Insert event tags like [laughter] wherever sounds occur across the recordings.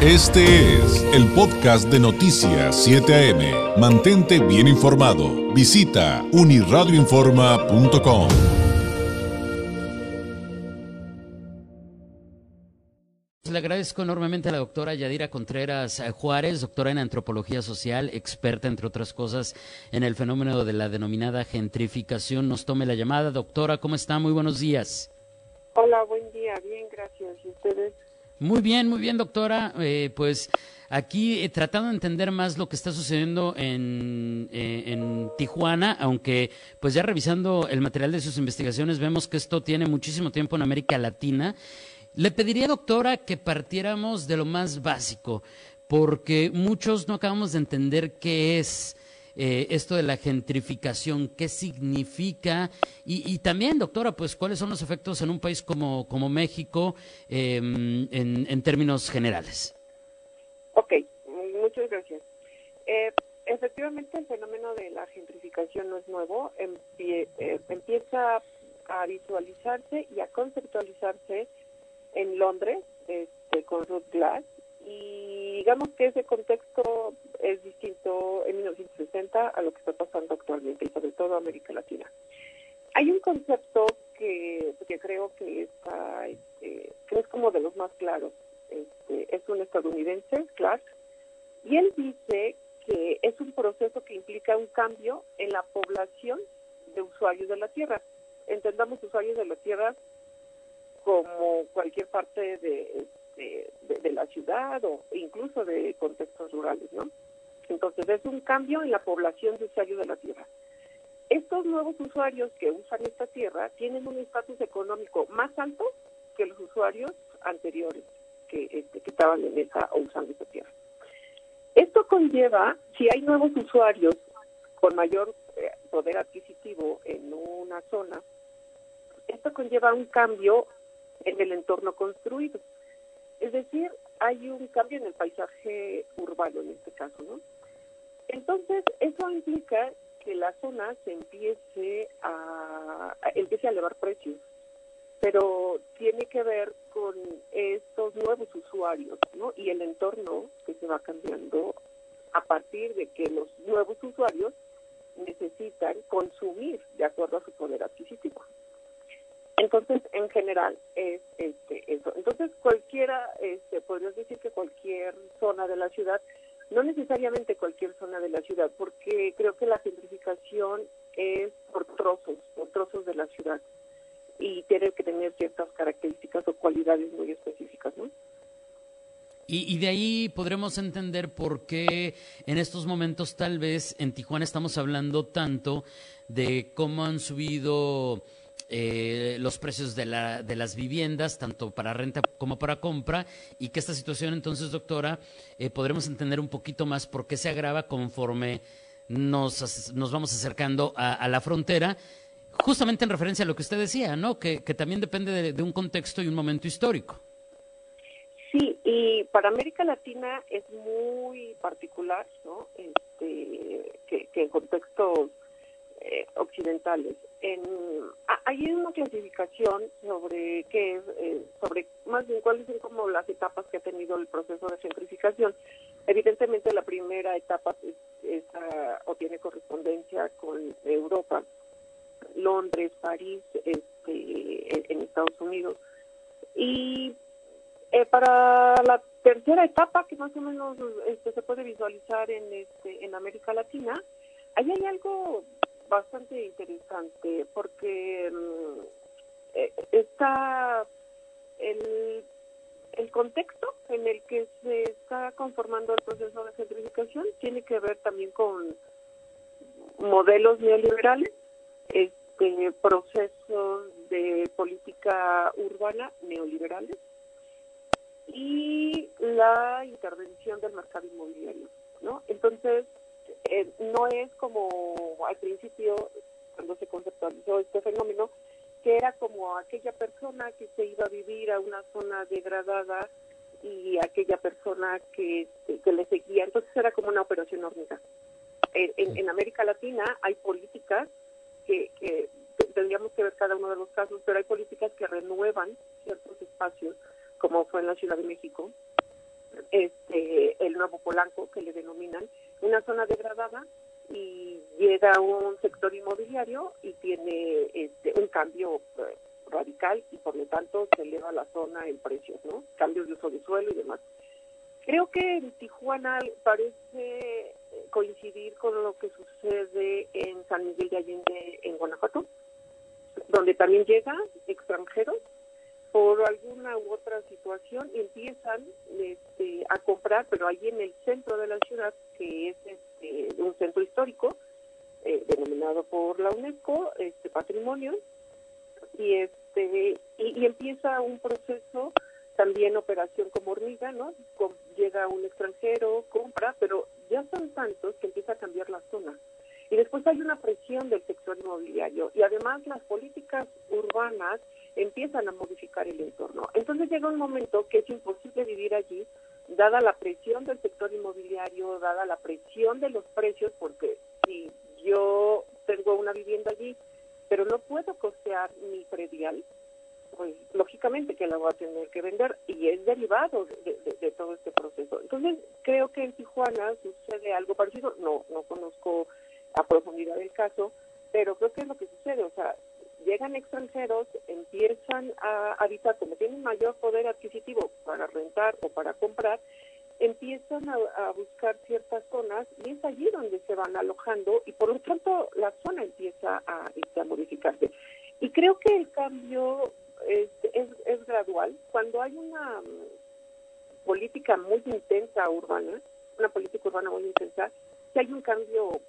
Este es el podcast de Noticias 7 AM. Mantente bien informado. Visita uniradioinforma.com. Le agradezco enormemente a la doctora Yadira Contreras Juárez, doctora en antropología social, experta, entre otras cosas, en el fenómeno de la denominada gentrificación. Nos tome la llamada. Doctora, ¿cómo está? Muy buenos días. Hola, buen día. Bien, gracias. ¿Y ustedes? Muy bien, muy bien, doctora. Eh, pues aquí eh, tratando de entender más lo que está sucediendo en, eh, en, Tijuana, aunque pues ya revisando el material de sus investigaciones vemos que esto tiene muchísimo tiempo en América Latina. Le pediría, doctora, que partiéramos de lo más básico, porque muchos no acabamos de entender qué es eh, esto de la gentrificación, qué significa y, también, doctora, pues cuáles son los efectos en un país como, como México em, en, términos generales. Ok, muchas gracias. Eh, efectivamente, el fenómeno de la gentrificación no es nuevo, eh, empieza a visualizarse y a conceptualizarse en Londres este, con Ruth Glass y digamos que ese contexto es distinto en 1960 a lo que está pasando actualmente y sobre todo América Latina. Hay un concepto que, que creo que, está, este, que es como de los más claros. Este, es un estadounidense, Clark, y él dice que es un proceso que implica un cambio en la población de usuarios de la Tierra. Entendamos usuarios de la Tierra como cualquier parte de, de, la ciudad o incluso de contextos rurales, ¿no? Entonces es un cambio en la población de usuarios de la tierra. Estos nuevos usuarios que usan esta tierra tienen un estatus económico más alto que los usuarios anteriores que, este, estaban en esa o usando esta tierra. Esto conlleva, si hay nuevos usuarios con mayor eh, poder adquisitivo en una zona, esto conlleva un cambio en el entorno construido. Es decir, hay un cambio en el paisaje urbano en este caso, ¿no? Entonces, eso implica que la zona se empiece a, empiece a elevar precios, pero tiene que ver con estos nuevos usuarios, ¿no? Y el entorno que se va cambiando a partir de que los nuevos usuarios necesitan consumir de acuerdo a su poder adquisitivo. Entonces, en general, es. Entonces, cualquiera, este, podrías decir que cualquier zona de la ciudad, no necesariamente cualquier zona de la ciudad, porque creo que la simplificación es por trozos, por trozos de la ciudad, y tiene que tener ciertas características o cualidades muy específicas, ¿no? Y, y, de ahí podremos entender por qué en estos momentos tal vez en Tijuana estamos hablando tanto de cómo han subido eh, los precios de, la, de las viviendas, tanto para renta como para compra, y que esta situación entonces, doctora, eh, podremos entender un poquito más por qué se agrava conforme nos, nos vamos acercando a, la frontera, justamente en referencia a lo que usted decía, ¿no? Que, que también depende de, un contexto y un momento histórico. Sí, y para América Latina es muy particular, ¿no? Este, que, que en contextos occidentales. En, hay una clasificación sobre qué eh, sobre más bien cuáles son como las etapas que ha tenido el proceso de gentrificación. Evidentemente la primera etapa es, o tiene correspondencia con Europa, Londres, París, este, en, Estados Unidos. Y eh, para la tercera etapa, que más o menos este, se puede visualizar en, este, en América Latina, ahí hay algo bastante interesante porque mm, eh, está el, el contexto en el que se está conformando el proceso de gentrificación tiene que ver también con modelos neoliberales, este, procesos de política urbana neoliberales y la intervención del mercado inmobiliario, ¿no? Entonces, eh, no es como al principio, cuando se conceptualizó este fenómeno, que era como aquella persona que se iba a vivir a una zona degradada y aquella persona que, que le seguía. Entonces era como una operación hormiga. En, en, América Latina hay políticas que, que tendríamos que ver cada uno de los casos, pero hay políticas que renuevan ciertos espacios, como fue en la Ciudad de México, este el nuevo Polanco, que le denominan, una zona degradada y llega un sector inmobiliario y tiene este, un cambio eh, radical y por lo tanto se eleva la zona en precios, ¿no? Cambios de uso de suelo y demás. Creo que en Tijuana parece eh, coincidir con lo que sucede en San Miguel de Allende, en Guanajuato, donde también llegan extranjeros por alguna u otra situación y empiezan este, a comprar, pero allí en el centro de la ciudad, que es este, un centro histórico, eh, denominado por la UNESCO, este patrimonio, y este y, empieza un proceso también operación como hormiga, ¿no? llega un extranjero, compra, pero ya son tantos que empieza a cambiar la zona. Y después hay una presión del sector inmobiliario y además las políticas urbanas empiezan a modificar el entorno. Entonces llega un momento que es imposible vivir allí, dada la presión del sector inmobiliario, dada la presión de los precios, porque si yo tengo una vivienda allí, pero no puedo costear mi predial, pues lógicamente que la voy a tener que vender y es derivado de, todo este proceso. Entonces creo que en Tijuana sucede algo parecido, no, no conozco a profundidad el caso, pero creo que es lo que sucede, o sea, llegan extranjeros, empiezan a habitar, como tienen mayor poder adquisitivo para rentar o para comprar, empiezan a, buscar ciertas zonas y es allí donde se van alojando y por lo tanto la zona empieza a, este, modificarse. Y creo que el cambio es, es, gradual. Cuando hay una mm, política muy intensa urbana, una política urbana muy intensa, si hay un cambio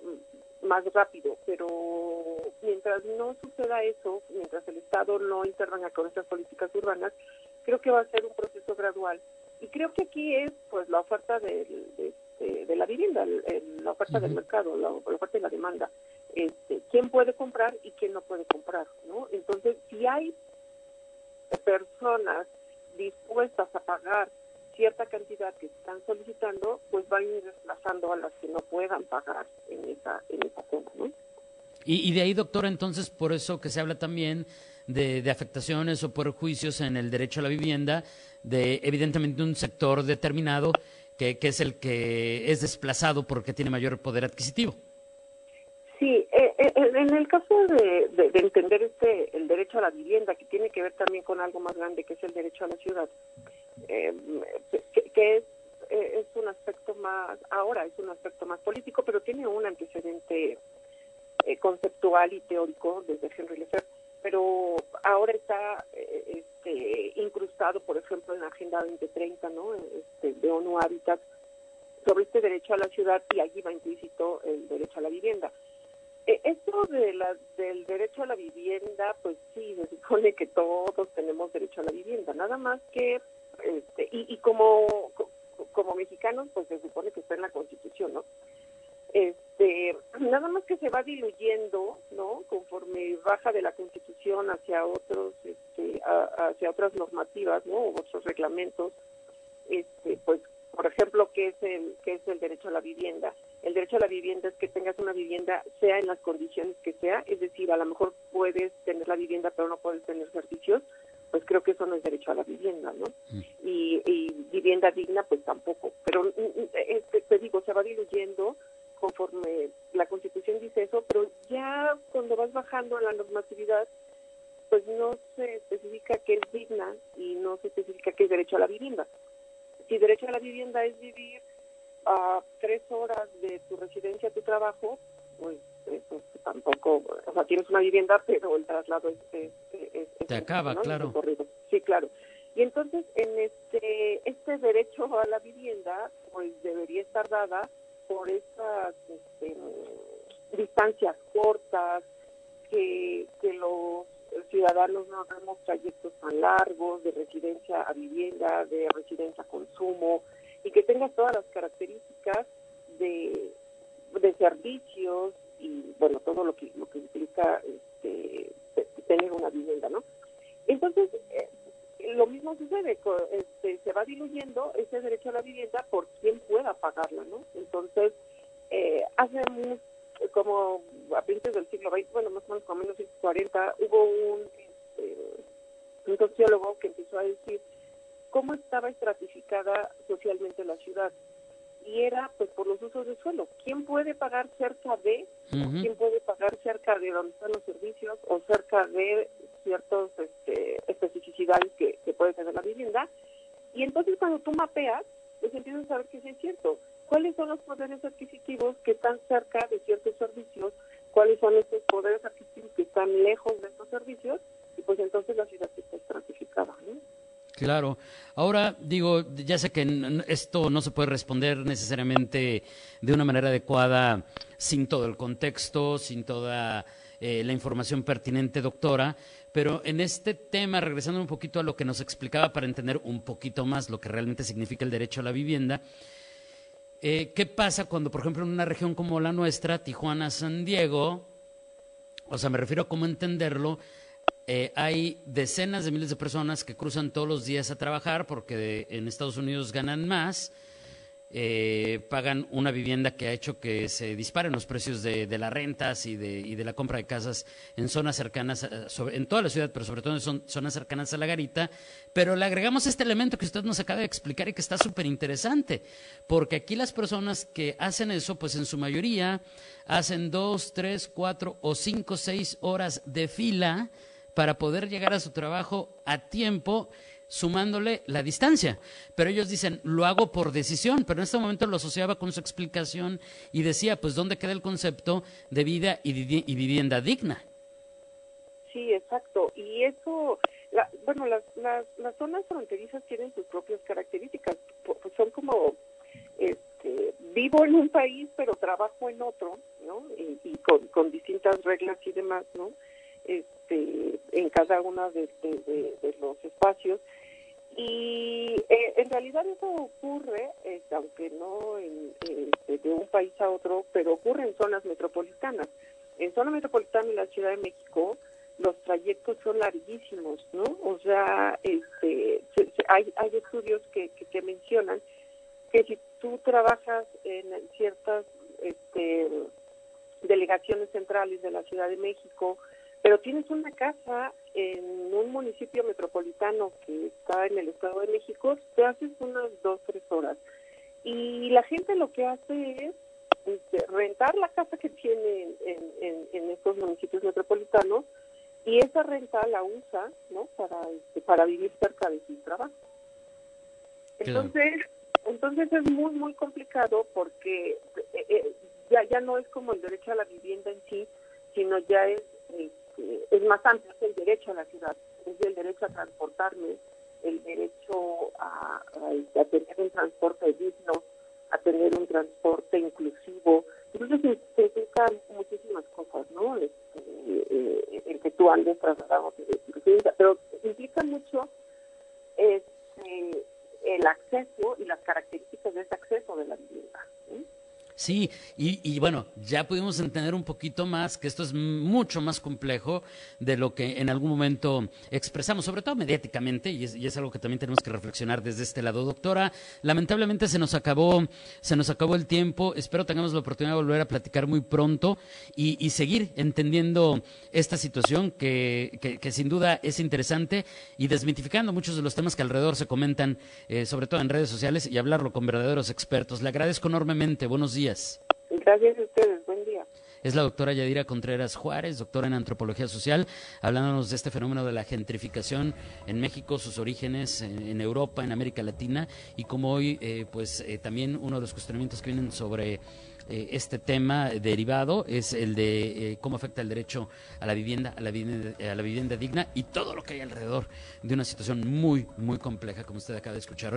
mm, más rápido, pero mientras no suceda eso, mientras el Estado no intervenga con estas políticas urbanas, creo que va a ser un proceso gradual y creo que aquí es pues la oferta de, de, la vivienda, la oferta del mercado, la, oferta y la demanda. Este, quién puede comprar y quién no puede comprar, ¿no? Entonces, si hay personas dispuestas a pagar cierta cantidad que están solicitando, pues van a ir desplazando a las que no puedan pagar en esa, en esa zona, ¿no? Y, de ahí, doctora, entonces, por eso que se habla también de, de, afectaciones o perjuicios en el derecho a la vivienda de, evidentemente, un sector determinado que, que es el que es desplazado porque tiene mayor poder adquisitivo. Sí, eh, eh, en el caso de, de, entender este el derecho a la vivienda, que tiene que ver también con algo más grande, que es el derecho a la ciudad, eh, que, es, es un aspecto más, ahora es un aspecto más político, pero tiene un antecedente conceptual y teórico desde Henry Lefebvre pero ahora está eh, este, incrustado, por ejemplo, en la Agenda 2030 ¿no? Este, de ONU Habitat sobre este derecho a la ciudad y allí va implícito el derecho a la vivienda. E, esto de la, del derecho a la vivienda, pues sí, se supone que todos tenemos derecho a la vivienda, nada más que, este, y, y como, como mexicanos, pues se supone que está en la Constitución, ¿no? Este [clears throat] nada más que se va diluyendo no conforme baja de la constitución hacia otros este, hacia otras normativas no o otros reglamentos este pues por ejemplo qué es el qué es el derecho a la vivienda el derecho a la vivienda es que tengas una vivienda sea en las condiciones que sea es decir a lo mejor puedes tener la vivienda pero no puedes tener servicios pues creo que eso no es derecho a la vivienda no mm. y, y vivienda digna pues tampoco. Pero mm, mm, este, te digo se va diluyendo conforme la Constitución dice eso, pero ya cuando vas bajando a la normatividad, pues no se especifica que es digna y no se especifica que es derecho a la vivienda. Si derecho a la vivienda es vivir a tres horas de tu residencia a tu trabajo, pues eso tampoco, o sea, tienes una vivienda, pero el traslado es... Te acaba, claro. Sí, claro. Y entonces, en este, este derecho a la vivienda, pues debería estar dada por estas este, distancias cortas, que, que los ciudadanos no hagamos trayectos tan largos de residencia a vivienda, de residencia a consumo, y que tenga todas las características de, de servicios y, bueno, todo lo que, lo que implica este, tener una vivienda, ¿no? Entonces, eh, lo mismo sucede, este, se va diluyendo ese derecho a la vivienda por quien pueda pagarla, ¿no? Entonces, eh, hace como a principios del siglo XX, bueno, más o menos como 1940, hubo un, este, un sociólogo que empezó a decir cómo estaba estratificada socialmente la ciudad. Y era pues por los usos de suelo. ¿Quién puede pagar cerca de, quién puede pagar cerca de donde están los servicios o cerca de ciertas este, especificidades que, que puede tener la vivienda? Y entonces cuando tú mapeas, pues empiezas a saber que sí es cierto. ¿Cuáles son los poderes adquisitivos que están cerca de ciertos servicios? ¿Cuáles son estos poderes adquisitivos que están lejos de estos servicios? Y pues entonces la ciudad está estratificada. Claro. Ahora, digo, ya sé que esto no se puede responder necesariamente de una manera adecuada sin todo el contexto, sin toda eh, la información pertinente, doctora, pero en este tema, regresando un poquito a lo que nos explicaba para entender un poquito más lo que realmente significa el derecho a la vivienda, eh, ¿qué pasa cuando, por ejemplo, en una región como la nuestra, Tijuana, San Diego, o sea, me refiero a cómo entenderlo, eh, hay decenas de miles de personas que cruzan todos los días a trabajar porque en Estados Unidos ganan más, eh, pagan una vivienda que ha hecho que se disparen los precios de, las rentas y de, la compra de casas en zonas cercanas, en toda la ciudad, pero sobre todo en zonas cercanas a la garita. Pero le agregamos este elemento que usted nos acaba de explicar y que está súper interesante, porque aquí las personas que hacen eso, pues en su mayoría hacen dos, tres, cuatro o cinco, seis horas de fila para poder llegar a su trabajo a tiempo sumándole la distancia. Pero ellos dicen, lo hago por decisión, pero en este momento lo asociaba con su explicación y decía, pues, ¿dónde queda el concepto de vida y, vivienda digna? Sí, exacto. Y eso, bueno, las, las, zonas fronterizas tienen sus propias características. Son como, este, vivo en un país, pero trabajo en otro, ¿no? Y, con, con distintas reglas y demás, ¿no? Este, en cada uno de, los espacios. Y eh, en realidad eso ocurre, este, aunque no en, este, de un país a otro, pero ocurre en zonas metropolitanas. En zona metropolitana en la Ciudad de México, los trayectos son larguísimos, ¿no? O sea, este, hay, hay estudios que, que, mencionan que si tú trabajas en ciertas este, delegaciones centrales de la Ciudad de México, pero tienes una casa en un municipio metropolitano que está en el Estado de México, te haces unas dos, tres horas. Y la gente lo que hace es este, rentar la casa que tiene en, estos municipios metropolitanos y esa renta la usa ¿no? para, este, para vivir cerca de su trabajo. Entonces, entonces es muy, muy complicado porque eh, eh, ya, ya no es como el derecho a la vivienda en sí, sino ya es es más amplio, es el derecho a la ciudad, es el derecho a transportarme, el derecho a, tener un transporte digno, a tener un transporte inclusivo. Entonces se implican muchísimas cosas, ¿no? Este, eh, el que tú andes trasladado, pero implica mucho este, el acceso y las características de ese acceso de la vivienda. Sí, y, bueno, ya pudimos entender un poquito más que esto es mucho más complejo de lo que en algún momento expresamos, sobre todo mediáticamente, y es, algo que también tenemos que reflexionar desde este lado. Doctora, lamentablemente se nos acabó, se nos acabó el tiempo. Espero tengamos la oportunidad de volver a platicar muy pronto y, seguir entendiendo esta situación que, que, sin duda es interesante y desmitificando muchos de los temas que alrededor se comentan, eh, sobre todo en redes sociales, y hablarlo con verdaderos expertos. Le agradezco enormemente. Buenos días. Gracias a ustedes, buen día. Es la doctora Yadira Contreras Juárez, doctora en antropología social, hablándonos de este fenómeno de la gentrificación en México, sus orígenes en, Europa, en América Latina y como hoy, eh, pues eh, también uno de los cuestionamientos que vienen sobre eh, este tema derivado es el de cómo afecta el derecho a la vivienda, a la vivienda, a la vivienda digna y todo lo que hay alrededor de una situación muy, muy compleja, como usted acaba de escuchar.